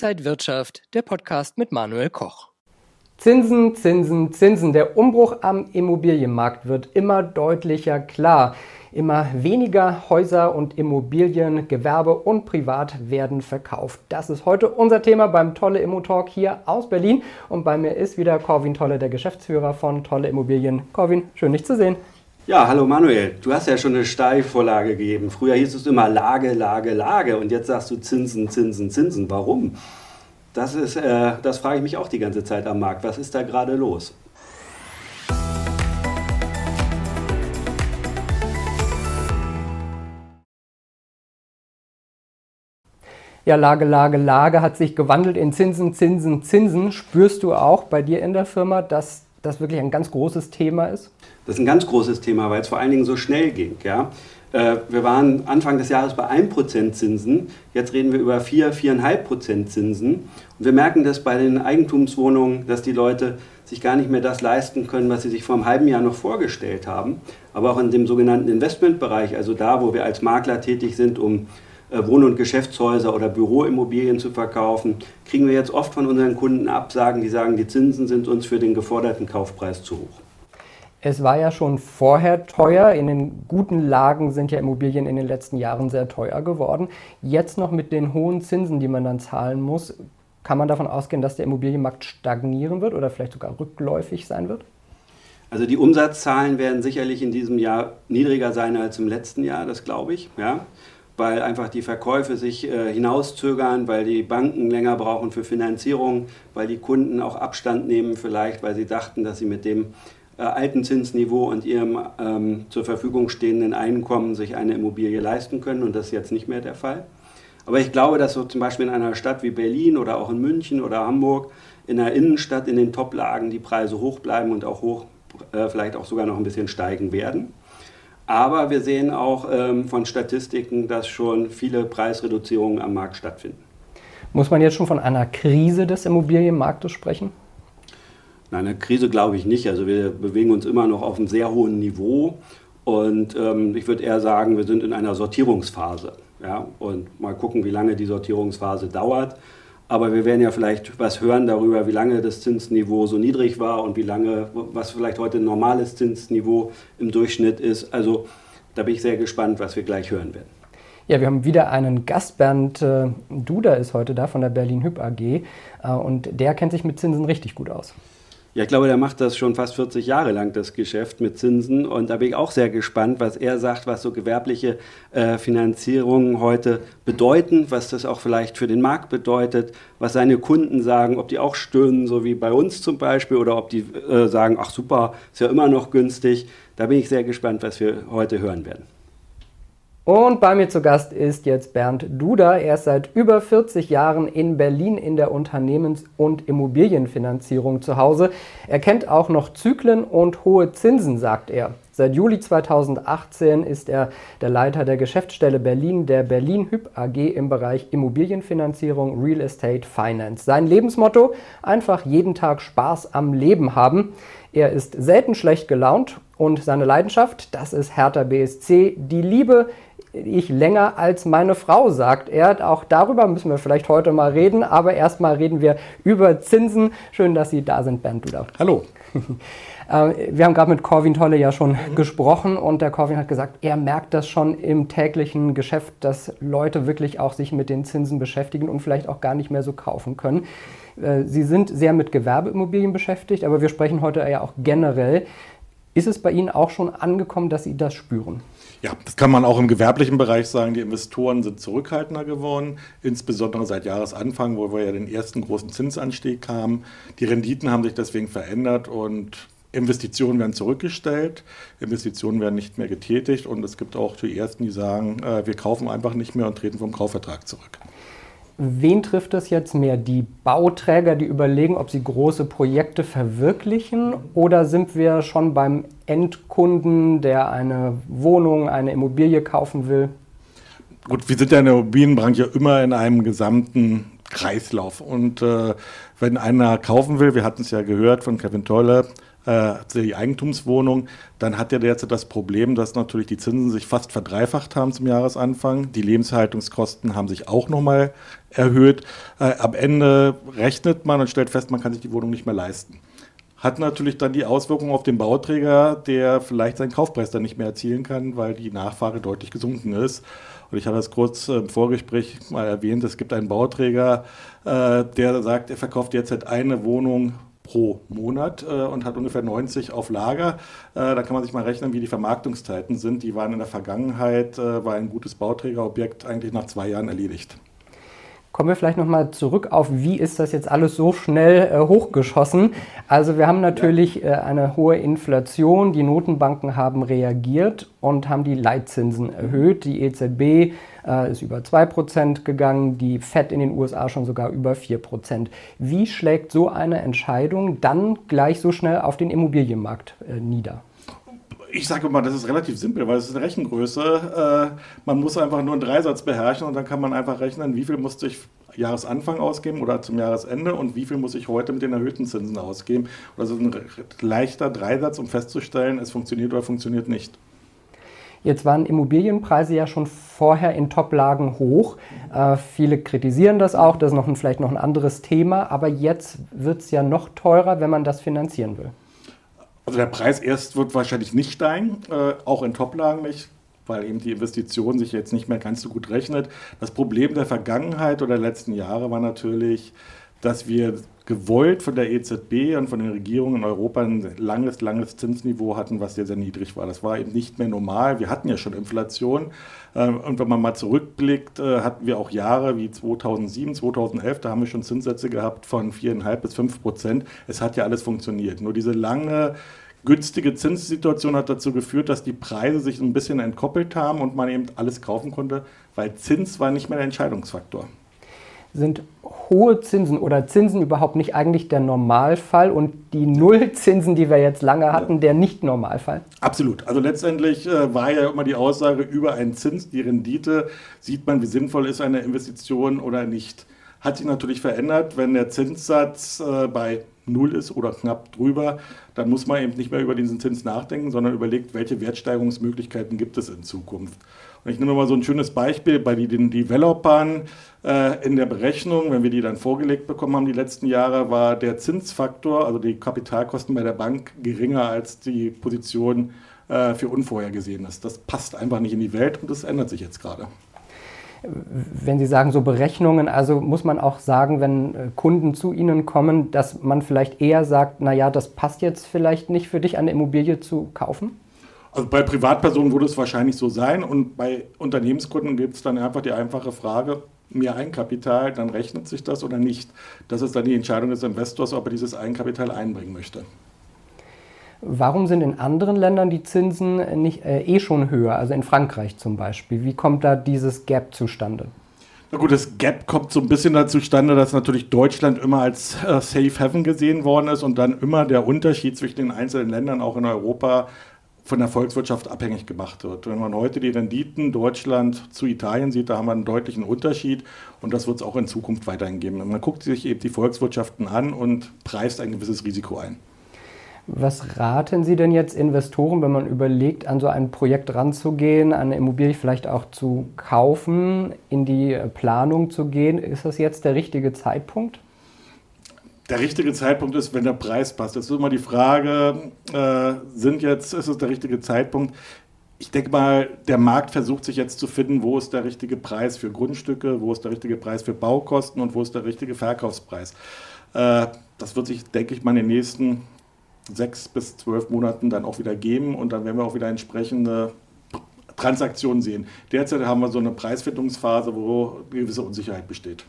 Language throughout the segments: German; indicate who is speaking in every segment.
Speaker 1: Inside Wirtschaft, der Podcast mit Manuel Koch.
Speaker 2: Zinsen, Zinsen, Zinsen. Der Umbruch am Immobilienmarkt wird immer deutlicher klar. Immer weniger Häuser und Immobilien, Gewerbe und Privat werden verkauft. Das ist heute unser Thema beim Tolle Immo Talk hier aus Berlin. Und bei mir ist wieder Corwin Tolle, der Geschäftsführer von Tolle Immobilien. Corwin, schön dich zu sehen.
Speaker 3: Ja, hallo Manuel. Du hast ja schon eine Steilvorlage gegeben. Früher hieß es immer Lage, Lage, Lage und jetzt sagst du Zinsen, Zinsen, Zinsen. Warum? Das, ist, äh, das frage ich mich auch die ganze Zeit am Markt. Was ist da gerade los?
Speaker 2: Ja, Lage, Lage, Lage hat sich gewandelt in Zinsen, Zinsen, Zinsen. Spürst du auch bei dir in der Firma, dass das wirklich ein ganz großes Thema ist?
Speaker 3: Das ist ein ganz großes Thema, weil es vor allen Dingen so schnell ging. Ja? Äh, wir waren Anfang des Jahres bei 1% Zinsen, jetzt reden wir über 4, 4,5% Zinsen. Und wir merken das bei den Eigentumswohnungen, dass die Leute sich gar nicht mehr das leisten können, was sie sich vor einem halben Jahr noch vorgestellt haben. Aber auch in dem sogenannten Investmentbereich, also da, wo wir als Makler tätig sind, um Wohn- und Geschäftshäuser oder Büroimmobilien zu verkaufen, kriegen wir jetzt oft von unseren Kunden Absagen, die sagen, die Zinsen sind uns für den geforderten Kaufpreis zu hoch.
Speaker 2: Es war ja schon vorher teuer. In den guten Lagen sind ja Immobilien in den letzten Jahren sehr teuer geworden. Jetzt noch mit den hohen Zinsen, die man dann zahlen muss, kann man davon ausgehen, dass der Immobilienmarkt stagnieren wird oder vielleicht sogar rückläufig sein wird?
Speaker 3: Also die Umsatzzahlen werden sicherlich in diesem Jahr niedriger sein als im letzten Jahr, das glaube ich. Ja weil einfach die Verkäufe sich äh, hinauszögern, weil die Banken länger brauchen für Finanzierung, weil die Kunden auch Abstand nehmen vielleicht, weil sie dachten, dass sie mit dem äh, alten Zinsniveau und ihrem ähm, zur Verfügung stehenden Einkommen sich eine Immobilie leisten können und das ist jetzt nicht mehr der Fall. Aber ich glaube, dass so zum Beispiel in einer Stadt wie Berlin oder auch in München oder Hamburg, in der Innenstadt, in den Toplagen die Preise hoch bleiben und auch hoch, äh, vielleicht auch sogar noch ein bisschen steigen werden. Aber wir sehen auch ähm, von Statistiken, dass schon viele Preisreduzierungen am Markt stattfinden.
Speaker 2: Muss man jetzt schon von einer Krise des Immobilienmarktes sprechen?
Speaker 3: Nein, eine Krise glaube ich nicht. Also wir bewegen uns immer noch auf einem sehr hohen Niveau. Und ähm, ich würde eher sagen, wir sind in einer Sortierungsphase. Ja? Und mal gucken, wie lange die Sortierungsphase dauert. Aber wir werden ja vielleicht was hören darüber, wie lange das Zinsniveau so niedrig war und wie lange, was vielleicht heute ein normales Zinsniveau im Durchschnitt ist. Also da bin ich sehr gespannt, was wir gleich hören werden.
Speaker 2: Ja, wir haben wieder einen Gast. Bernd äh, Duda ist heute da von der Berlin Hyp AG äh, und der kennt sich mit Zinsen richtig gut aus.
Speaker 3: Ja, ich glaube, der macht das schon fast 40 Jahre lang, das Geschäft mit Zinsen. Und da bin ich auch sehr gespannt, was er sagt, was so gewerbliche äh, Finanzierungen heute bedeuten, was das auch vielleicht für den Markt bedeutet, was seine Kunden sagen, ob die auch stöhnen, so wie bei uns zum Beispiel, oder ob die äh, sagen, ach super, ist ja immer noch günstig. Da bin ich sehr gespannt, was wir heute hören werden.
Speaker 2: Und bei mir zu Gast ist jetzt Bernd Duda. Er ist seit über 40 Jahren in Berlin in der Unternehmens- und Immobilienfinanzierung zu Hause. Er kennt auch noch Zyklen und hohe Zinsen, sagt er. Seit Juli 2018 ist er der Leiter der Geschäftsstelle Berlin der Berlin Hyp AG im Bereich Immobilienfinanzierung Real Estate Finance. Sein Lebensmotto: einfach jeden Tag Spaß am Leben haben. Er ist selten schlecht gelaunt und seine Leidenschaft, das ist Hertha BSC, die Liebe ich länger als meine Frau, sagt er. Auch darüber müssen wir vielleicht heute mal reden, aber erstmal reden wir über Zinsen. Schön, dass Sie da sind, Bernd Duda.
Speaker 4: Hallo.
Speaker 2: Äh, wir haben gerade mit Corwin Tolle ja schon mhm. gesprochen und der Corwin hat gesagt, er merkt das schon im täglichen Geschäft, dass Leute wirklich auch sich mit den Zinsen beschäftigen und vielleicht auch gar nicht mehr so kaufen können. Äh, Sie sind sehr mit Gewerbeimmobilien beschäftigt, aber wir sprechen heute ja auch generell. Ist es bei Ihnen auch schon angekommen, dass Sie das spüren?
Speaker 4: Ja, das kann man auch im gewerblichen Bereich sagen. Die Investoren sind zurückhaltender geworden, insbesondere seit Jahresanfang, wo wir ja den ersten großen Zinsanstieg haben. Die Renditen haben sich deswegen verändert und Investitionen werden zurückgestellt, Investitionen werden nicht mehr getätigt und es gibt auch die Ersten, die sagen, äh, wir kaufen einfach nicht mehr und treten vom Kaufvertrag zurück.
Speaker 2: Wen trifft das jetzt mehr? Die Bauträger, die überlegen, ob sie große Projekte verwirklichen? Oder sind wir schon beim Endkunden, der eine Wohnung, eine Immobilie kaufen will?
Speaker 4: Gut, wir sind ja in der Immobilienbranche immer in einem gesamten Kreislauf. Und äh, wenn einer kaufen will, wir hatten es ja gehört von Kevin Tolle, äh, die Eigentumswohnung, dann hat er derzeit das Problem, dass natürlich die Zinsen sich fast verdreifacht haben zum Jahresanfang. Die Lebenshaltungskosten haben sich auch nochmal erhöht. Äh, am Ende rechnet man und stellt fest, man kann sich die Wohnung nicht mehr leisten hat natürlich dann die Auswirkungen auf den Bauträger, der vielleicht seinen Kaufpreis dann nicht mehr erzielen kann, weil die Nachfrage deutlich gesunken ist. Und ich habe das kurz im Vorgespräch mal erwähnt, es gibt einen Bauträger, äh, der sagt, er verkauft halt eine Wohnung pro Monat äh, und hat ungefähr 90 auf Lager. Äh, da kann man sich mal rechnen, wie die Vermarktungszeiten sind. Die waren in der Vergangenheit, war ein gutes Bauträgerobjekt eigentlich nach zwei Jahren erledigt.
Speaker 2: Kommen wir vielleicht nochmal zurück auf, wie ist das jetzt alles so schnell äh, hochgeschossen? Also wir haben natürlich äh, eine hohe Inflation, die Notenbanken haben reagiert und haben die Leitzinsen erhöht. Die EZB äh, ist über 2% gegangen, die FED in den USA schon sogar über 4%. Wie schlägt so eine Entscheidung dann gleich so schnell auf den Immobilienmarkt äh, nieder?
Speaker 4: Ich sage mal, das ist relativ simpel, weil es ist eine Rechengröße. Äh, man muss einfach nur einen Dreisatz beherrschen und dann kann man einfach rechnen, wie viel musste ich Jahresanfang ausgeben oder zum Jahresende und wie viel muss ich heute mit den erhöhten Zinsen ausgeben. Ist ein leichter Dreisatz, um festzustellen, es funktioniert oder funktioniert nicht.
Speaker 2: Jetzt waren Immobilienpreise ja schon vorher in Toplagen hoch. Äh, viele kritisieren das auch, das ist noch ein, vielleicht noch ein anderes Thema, aber jetzt wird es ja noch teurer, wenn man das finanzieren will.
Speaker 4: Also der Preis erst wird wahrscheinlich nicht steigen, äh, auch in Toplagen nicht, weil eben die Investition sich jetzt nicht mehr ganz so gut rechnet. Das Problem der Vergangenheit oder der letzten Jahre war natürlich, dass wir gewollt von der EZB und von den Regierungen in Europa ein langes, langes Zinsniveau hatten, was sehr, sehr niedrig war. Das war eben nicht mehr normal. Wir hatten ja schon Inflation. Ähm, und wenn man mal zurückblickt, äh, hatten wir auch Jahre wie 2007, 2011, da haben wir schon Zinssätze gehabt von 4,5 bis 5 Prozent. Es hat ja alles funktioniert. Nur diese lange günstige Zinssituation hat dazu geführt, dass die Preise sich ein bisschen entkoppelt haben und man eben alles kaufen konnte, weil Zins war nicht mehr der Entscheidungsfaktor
Speaker 2: sind hohe Zinsen oder Zinsen überhaupt nicht eigentlich der Normalfall und die Nullzinsen, die wir jetzt lange hatten, der Nicht-Normalfall?
Speaker 4: Absolut. Also letztendlich äh, war ja immer die Aussage, über einen Zins, die Rendite, sieht man, wie sinnvoll ist eine Investition oder nicht. Hat sich natürlich verändert, wenn der Zinssatz äh, bei Null ist oder knapp drüber, dann muss man eben nicht mehr über diesen Zins nachdenken, sondern überlegt, welche Wertsteigerungsmöglichkeiten gibt es in Zukunft. Und ich nehme mal so ein schönes Beispiel bei den Developern äh, in der Berechnung, wenn wir die dann vorgelegt bekommen haben die letzten Jahre, war der Zinsfaktor, also die Kapitalkosten bei der Bank, geringer als die Position äh, für Unvorhergesehenes. Das passt einfach nicht in die Welt und das ändert sich jetzt gerade.
Speaker 2: Wenn Sie sagen, so Berechnungen, also muss man auch sagen, wenn äh, Kunden zu Ihnen kommen, dass man vielleicht eher sagt, naja, das passt jetzt vielleicht nicht für dich, eine Immobilie zu kaufen?
Speaker 4: Also bei Privatpersonen würde es wahrscheinlich so sein und bei Unternehmenskunden gibt es dann einfach die einfache Frage, mehr Eigenkapital, dann rechnet sich das oder nicht. Das ist dann die Entscheidung des Investors, ob er dieses Eigenkapital einbringen möchte.
Speaker 2: Warum sind in anderen Ländern die Zinsen nicht, äh, eh schon höher, also in Frankreich zum Beispiel? Wie kommt da dieses Gap zustande?
Speaker 4: Na gut, das Gap kommt so ein bisschen dazu zustande, dass natürlich Deutschland immer als äh, Safe Haven gesehen worden ist und dann immer der Unterschied zwischen den einzelnen Ländern auch in Europa von der Volkswirtschaft abhängig gemacht wird. Wenn man heute die Renditen Deutschland zu Italien sieht, da haben wir einen deutlichen Unterschied und das wird es auch in Zukunft weiterhin geben. Man guckt sich eben die Volkswirtschaften an und preist ein gewisses Risiko ein.
Speaker 2: Was raten Sie denn jetzt Investoren, wenn man überlegt, an so ein Projekt ranzugehen, eine Immobilie vielleicht auch zu kaufen, in die Planung zu gehen? Ist das jetzt der richtige Zeitpunkt?
Speaker 4: Der richtige Zeitpunkt ist, wenn der Preis passt. Das ist immer die Frage, äh, sind jetzt, ist es der richtige Zeitpunkt? Ich denke mal, der Markt versucht sich jetzt zu finden, wo ist der richtige Preis für Grundstücke, wo ist der richtige Preis für Baukosten und wo ist der richtige Verkaufspreis. Äh, das wird sich, denke ich mal, in den nächsten sechs bis zwölf Monaten dann auch wieder geben und dann werden wir auch wieder entsprechende Transaktionen sehen. Derzeit haben wir so eine Preisfindungsphase, wo gewisse Unsicherheit besteht.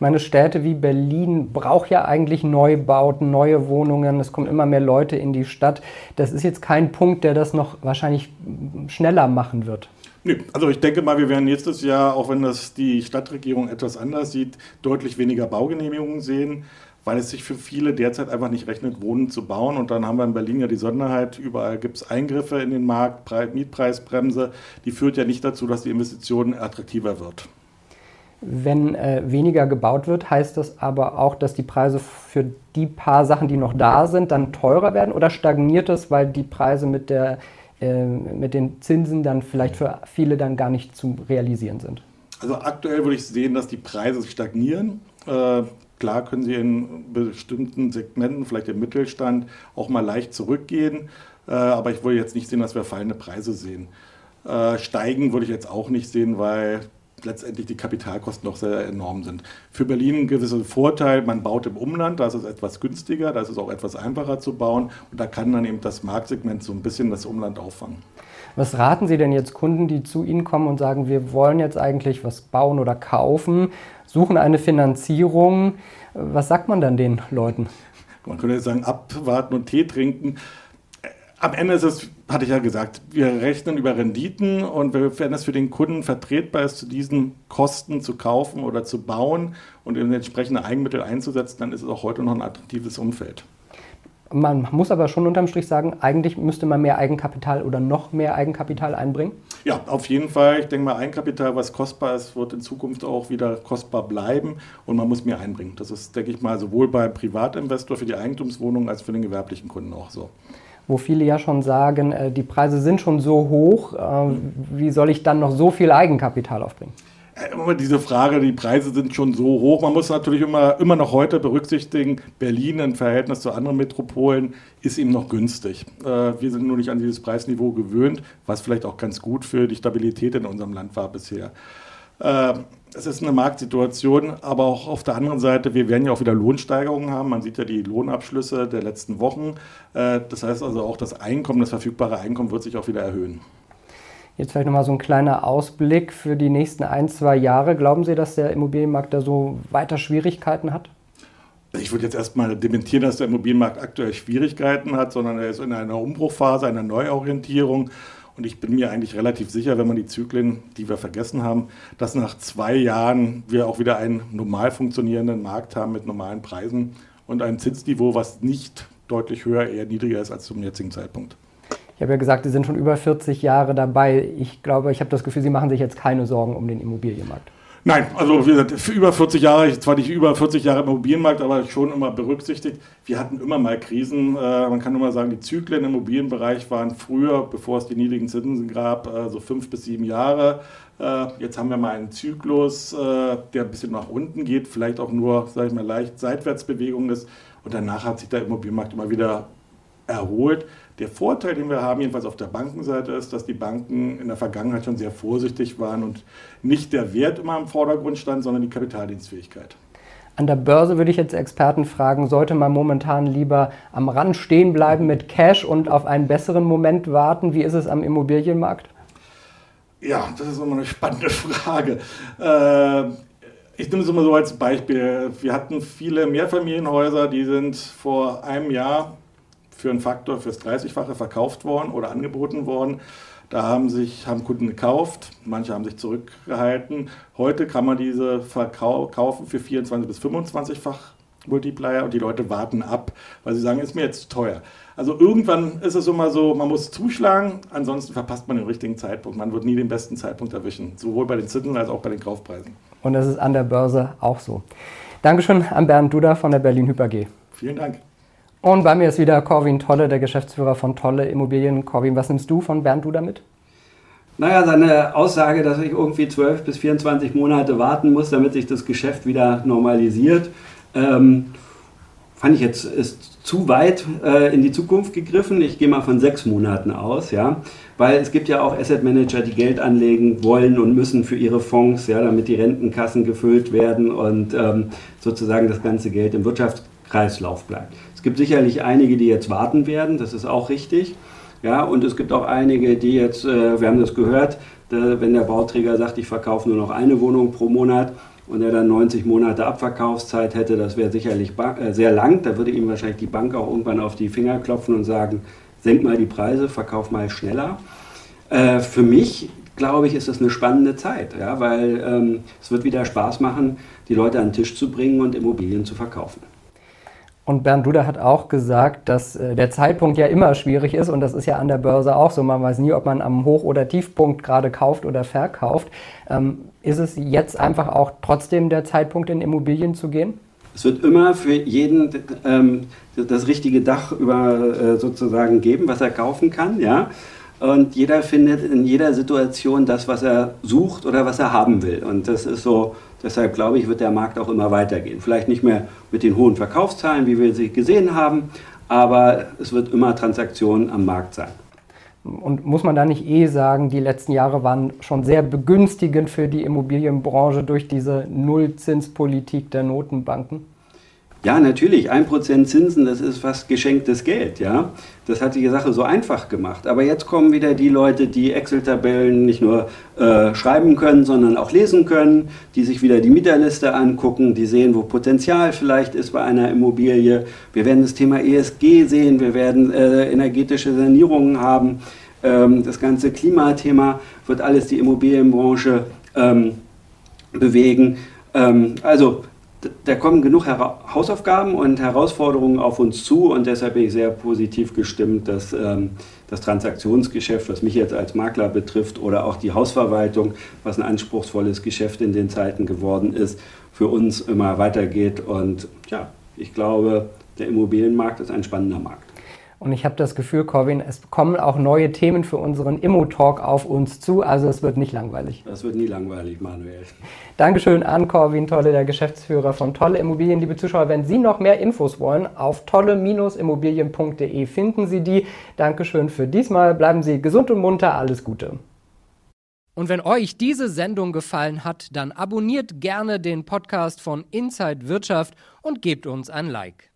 Speaker 2: Ich meine, Städte wie Berlin braucht ja eigentlich Neubauten, neue Wohnungen. Es kommen immer mehr Leute in die Stadt. Das ist jetzt kein Punkt, der das noch wahrscheinlich schneller machen wird.
Speaker 4: Nee, also ich denke mal, wir werden nächstes Jahr, auch wenn das die Stadtregierung etwas anders sieht, deutlich weniger Baugenehmigungen sehen, weil es sich für viele derzeit einfach nicht rechnet, Wohnen zu bauen. Und dann haben wir in Berlin ja die Sonderheit, überall gibt es Eingriffe in den Markt, Mietpreisbremse, die führt ja nicht dazu, dass die Investition attraktiver wird.
Speaker 2: Wenn äh, weniger gebaut wird, heißt das aber auch, dass die Preise für die paar Sachen, die noch da sind, dann teurer werden oder stagniert es, weil die Preise mit, der, äh, mit den Zinsen dann vielleicht für viele dann gar nicht zu realisieren sind?
Speaker 4: Also aktuell würde ich sehen, dass die Preise stagnieren. Äh, klar können sie in bestimmten Segmenten, vielleicht im Mittelstand, auch mal leicht zurückgehen. Äh, aber ich würde jetzt nicht sehen, dass wir fallende Preise sehen. Äh, steigen würde ich jetzt auch nicht sehen, weil letztendlich die Kapitalkosten doch sehr enorm sind. Für Berlin ein gewisser Vorteil, man baut im Umland, da ist es etwas günstiger, da ist es auch etwas einfacher zu bauen und da kann dann eben das Marktsegment so ein bisschen das Umland auffangen.
Speaker 2: Was raten Sie denn jetzt Kunden, die zu Ihnen kommen und sagen, wir wollen jetzt eigentlich was bauen oder kaufen, suchen eine Finanzierung? Was sagt man dann den Leuten?
Speaker 4: Man könnte jetzt sagen, abwarten und Tee trinken am Ende ist es, hatte ich ja gesagt, wir rechnen über Renditen und wenn es für den Kunden vertretbar ist, zu diesen Kosten zu kaufen oder zu bauen und entsprechende Eigenmittel einzusetzen, dann ist es auch heute noch ein attraktives Umfeld.
Speaker 2: Man muss aber schon unterm Strich sagen, eigentlich müsste man mehr Eigenkapital oder noch mehr Eigenkapital einbringen?
Speaker 4: Ja, auf jeden Fall. Ich denke mal, Eigenkapital, was kostbar ist, wird in Zukunft auch wieder kostbar bleiben und man muss mehr einbringen. Das ist, denke ich mal, sowohl beim Privatinvestor für die Eigentumswohnung als für den gewerblichen Kunden auch so
Speaker 2: wo viele ja schon sagen, äh, die Preise sind schon so hoch, äh, wie soll ich dann noch so viel Eigenkapital aufbringen?
Speaker 4: Äh, diese Frage, die Preise sind schon so hoch. Man muss natürlich immer, immer noch heute berücksichtigen, Berlin im Verhältnis zu anderen Metropolen ist eben noch günstig. Wir sind nur nicht an dieses Preisniveau gewöhnt, was vielleicht auch ganz gut für die Stabilität in unserem Land war bisher es ist eine Marktsituation, aber auch auf der anderen Seite, wir werden ja auch wieder Lohnsteigerungen haben. Man sieht ja die Lohnabschlüsse der letzten Wochen. Äh, das heißt also auch das Einkommen, das verfügbare Einkommen wird sich auch wieder erhöhen.
Speaker 2: Jetzt vielleicht nochmal so ein kleiner Ausblick für die nächsten ein, zwei Jahre. Glauben Sie, dass der Immobilienmarkt da so weiter Schwierigkeiten hat?
Speaker 4: Ich würde jetzt erstmal dementieren, dass der Immobilienmarkt aktuell Schwierigkeiten hat, sondern er ist in einer Umbruchphase, einer Neuorientierung. Und ich bin mir eigentlich relativ sicher, wenn man die Zyklen, die wir vergessen haben, dass nach zwei Jahren wir auch wieder einen normal funktionierenden Markt haben mit normalen Preisen und einem Zinsniveau, was nicht deutlich höher, eher niedriger ist als zum jetzigen Zeitpunkt.
Speaker 2: Ich habe ja gesagt, Sie sind schon über 40 Jahre dabei. Ich glaube, ich habe das Gefühl, Sie machen sich jetzt keine Sorgen um den Immobilienmarkt.
Speaker 4: Nein, also wie gesagt, für über 40 Jahre, zwar nicht über 40 Jahre im Immobilienmarkt, aber schon immer berücksichtigt. Wir hatten immer mal Krisen. Äh, man kann immer sagen, die Zyklen im Immobilienbereich waren früher, bevor es die niedrigen Zinsen gab, äh, so fünf bis sieben Jahre. Äh, jetzt haben wir mal einen Zyklus, äh, der ein bisschen nach unten geht, vielleicht auch nur, sage ich mal, leicht Seitwärtsbewegung ist. Und danach hat sich der Immobilienmarkt immer wieder erholt. Der Vorteil, den wir haben, jedenfalls auf der Bankenseite, ist, dass die Banken in der Vergangenheit schon sehr vorsichtig waren und nicht der Wert immer im Vordergrund stand, sondern die Kapitaldienstfähigkeit.
Speaker 2: An der Börse würde ich jetzt Experten fragen, sollte man momentan lieber am Rand stehen bleiben mit Cash und auf einen besseren Moment warten? Wie ist es am Immobilienmarkt?
Speaker 4: Ja, das ist immer eine spannende Frage. Äh, ich nehme es immer so als Beispiel. Wir hatten viele Mehrfamilienhäuser, die sind vor einem Jahr für einen Faktor fürs 30-fache verkauft worden oder angeboten worden. Da haben sich haben Kunden gekauft, manche haben sich zurückgehalten. Heute kann man diese verkaufen für 24 bis 25-fach Multiplier und die Leute warten ab, weil sie sagen, ist mir jetzt zu teuer. Also irgendwann ist es immer so, man muss zuschlagen, ansonsten verpasst man den richtigen Zeitpunkt. Man wird nie den besten Zeitpunkt erwischen, sowohl bei den Zinsen als auch bei den Kaufpreisen.
Speaker 2: Und das ist an der Börse auch so. Dankeschön an Bernd Duda von der Berlin Hyper G.
Speaker 4: Vielen Dank.
Speaker 2: Und bei mir ist wieder Corwin Tolle, der Geschäftsführer von Tolle Immobilien. Corwin, was nimmst du von Bernd Duda mit?
Speaker 3: Naja, seine Aussage, dass ich irgendwie 12 bis 24 Monate warten muss, damit sich das Geschäft wieder normalisiert, ähm, fand ich jetzt ist zu weit äh, in die Zukunft gegriffen. Ich gehe mal von sechs Monaten aus, ja, weil es gibt ja auch Asset Manager, die Geld anlegen wollen und müssen für ihre Fonds, ja, damit die Rentenkassen gefüllt werden und ähm, sozusagen das ganze Geld im Wirtschaftskreislauf bleibt. Es gibt sicherlich einige, die jetzt warten werden, das ist auch richtig. Ja, und es gibt auch einige, die jetzt, äh, wir haben das gehört, wenn der Bauträger sagt, ich verkaufe nur noch eine Wohnung pro Monat und er dann 90 Monate Abverkaufszeit hätte, das wäre sicherlich äh, sehr lang. Da würde ihm wahrscheinlich die Bank auch irgendwann auf die Finger klopfen und sagen, senk mal die Preise, verkauf mal schneller. Äh, für mich, glaube ich, ist das eine spannende Zeit, ja, weil ähm, es wird wieder Spaß machen, die Leute an den Tisch zu bringen und Immobilien zu verkaufen.
Speaker 2: Und Bernd Duda hat auch gesagt, dass äh, der Zeitpunkt ja immer schwierig ist und das ist ja an der Börse auch so. Man weiß nie, ob man am Hoch- oder Tiefpunkt gerade kauft oder verkauft. Ähm, ist es jetzt einfach auch trotzdem der Zeitpunkt, in Immobilien zu gehen?
Speaker 3: Es wird immer für jeden ähm, das richtige Dach über äh, sozusagen geben, was er kaufen kann, ja. Und jeder findet in jeder Situation das, was er sucht oder was er haben will. Und das ist so, deshalb glaube ich, wird der Markt auch immer weitergehen. Vielleicht nicht mehr mit den hohen Verkaufszahlen, wie wir sie gesehen haben, aber es wird immer Transaktionen am Markt sein.
Speaker 2: Und muss man da nicht eh sagen, die letzten Jahre waren schon sehr begünstigend für die Immobilienbranche durch diese Nullzinspolitik der Notenbanken?
Speaker 3: Ja, natürlich, 1% Zinsen, das ist fast geschenktes Geld, ja. Das hat die Sache so einfach gemacht. Aber jetzt kommen wieder die Leute, die Excel-Tabellen nicht nur äh, schreiben können, sondern auch lesen können, die sich wieder die Mieterliste angucken, die sehen, wo Potenzial vielleicht ist bei einer Immobilie. Wir werden das Thema ESG sehen, wir werden äh, energetische Sanierungen haben. Ähm, das ganze Klimathema wird alles die Immobilienbranche ähm, bewegen. Ähm, also da kommen genug Hausaufgaben und Herausforderungen auf uns zu und deshalb bin ich sehr positiv gestimmt, dass ähm, das Transaktionsgeschäft, was mich jetzt als Makler betrifft, oder auch die Hausverwaltung, was ein anspruchsvolles Geschäft in den Zeiten geworden ist, für uns immer weitergeht. Und ja, ich glaube, der Immobilienmarkt ist ein spannender Markt.
Speaker 2: Und ich habe das Gefühl, Corwin, es kommen auch neue Themen für unseren Immo-Talk auf uns zu. Also es wird nicht langweilig.
Speaker 3: Das wird nie langweilig, Manuel.
Speaker 2: Dankeschön an Corwin Tolle, der Geschäftsführer von Tolle Immobilien. Liebe Zuschauer, wenn Sie noch mehr Infos wollen, auf tolle-immobilien.de finden Sie die. Dankeschön für diesmal. Bleiben Sie gesund und munter. Alles Gute.
Speaker 1: Und wenn euch diese Sendung gefallen hat, dann abonniert gerne den Podcast von Inside Wirtschaft und gebt uns ein Like.